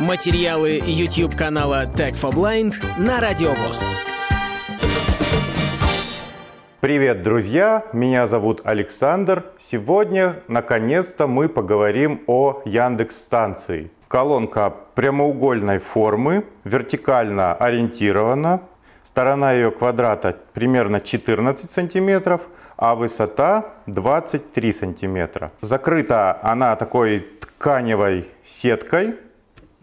Материалы YouTube канала Tech for Blind на Радиовоз. Привет, друзья! Меня зовут Александр. Сегодня, наконец-то, мы поговорим о Яндекс станции. Колонка прямоугольной формы, вертикально ориентирована. Сторона ее квадрата примерно 14 сантиметров, а высота 23 сантиметра. Закрыта она такой тканевой сеткой.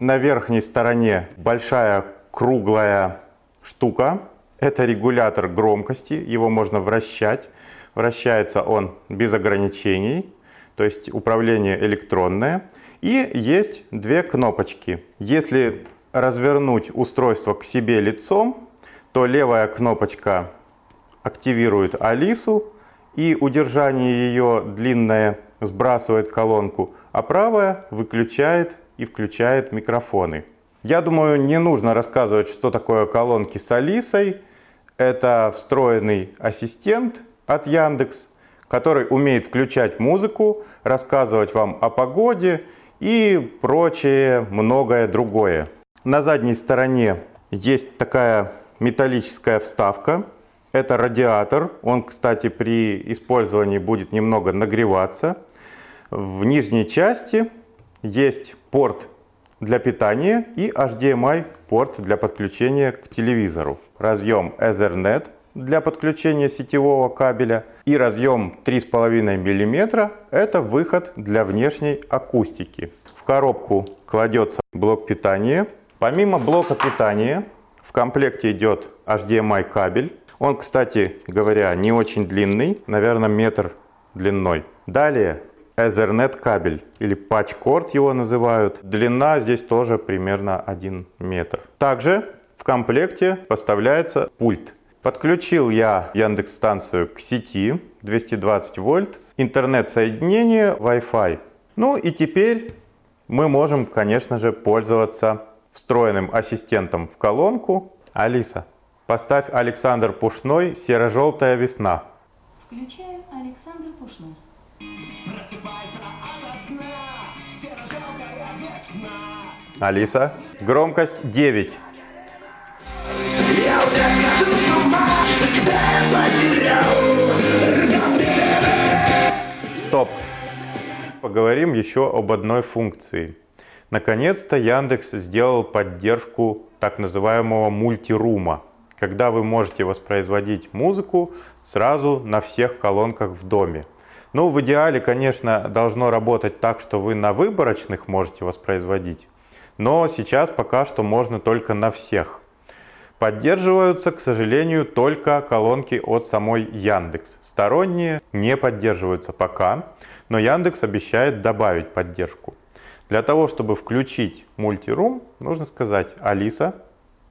На верхней стороне большая круглая штука. Это регулятор громкости, его можно вращать. Вращается он без ограничений, то есть управление электронное. И есть две кнопочки. Если развернуть устройство к себе лицом, то левая кнопочка активирует Алису, и удержание ее длинное сбрасывает колонку, а правая выключает и включает микрофоны. Я думаю, не нужно рассказывать, что такое колонки с Алисой. Это встроенный ассистент от Яндекс, который умеет включать музыку, рассказывать вам о погоде и прочее многое другое. На задней стороне есть такая металлическая вставка. Это радиатор. Он, кстати, при использовании будет немного нагреваться. В нижней части есть порт для питания и HDMI порт для подключения к телевизору. Разъем Ethernet для подключения сетевого кабеля и разъем 3,5 мм – это выход для внешней акустики. В коробку кладется блок питания. Помимо блока питания в комплекте идет HDMI кабель. Он, кстати говоря, не очень длинный, наверное, метр длиной. Далее Ethernet кабель или патчкорд его называют. Длина здесь тоже примерно 1 метр. Также в комплекте поставляется пульт Подключил я Яндекс станцию к сети 220 вольт, интернет-соединение, Wi-Fi. Ну и теперь мы можем, конечно же, пользоваться встроенным ассистентом в колонку. Алиса, поставь Александр Пушной «Серо-желтая весна». Включаю Александр Пушной. Алиса, громкость 9. Я уже Стоп. Поговорим еще об одной функции. Наконец-то Яндекс сделал поддержку так называемого мультирума, когда вы можете воспроизводить музыку сразу на всех колонках в доме. Ну, в идеале, конечно, должно работать так, что вы на выборочных можете воспроизводить, но сейчас пока что можно только на всех. Поддерживаются, к сожалению, только колонки от самой Яндекс. Сторонние не поддерживаются пока, но Яндекс обещает добавить поддержку. Для того, чтобы включить мультирум, нужно сказать «Алиса,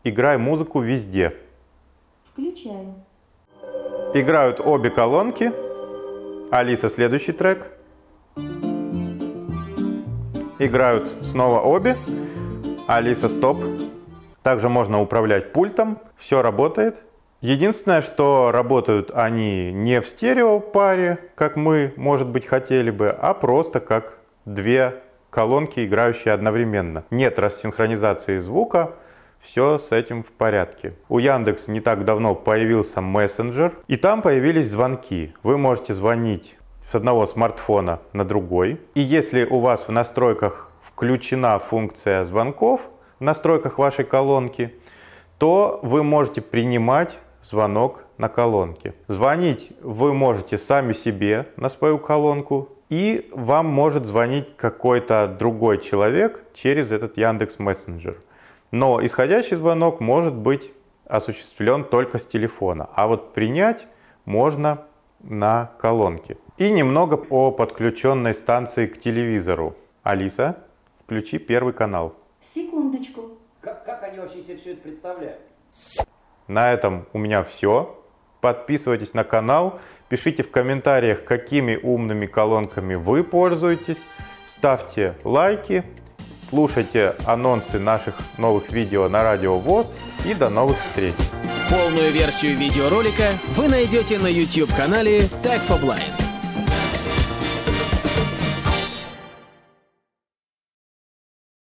играй музыку везде». Включаю. Играют обе колонки. Алиса, следующий трек. Играют снова обе. Алиса, стоп. Также можно управлять пультом, все работает. Единственное, что работают они не в стерео паре, как мы, может быть, хотели бы, а просто как две колонки, играющие одновременно. Нет рассинхронизации звука, все с этим в порядке. У Яндекс не так давно появился мессенджер, и там появились звонки. Вы можете звонить с одного смартфона на другой. И если у вас в настройках включена функция звонков, настройках вашей колонки, то вы можете принимать звонок на колонке. Звонить вы можете сами себе на свою колонку, и вам может звонить какой-то другой человек через этот Яндекс Мессенджер. Но исходящий звонок может быть осуществлен только с телефона, а вот принять можно на колонке. И немного о подключенной станции к телевизору. Алиса, включи первый канал. Секундочку. Как, как они вообще себе все это представляют? На этом у меня все. Подписывайтесь на канал, пишите в комментариях, какими умными колонками вы пользуетесь, ставьте лайки, слушайте анонсы наших новых видео на Радио ВОЗ и до новых встреч! Полную версию видеоролика вы найдете на YouTube-канале Tag for Blind.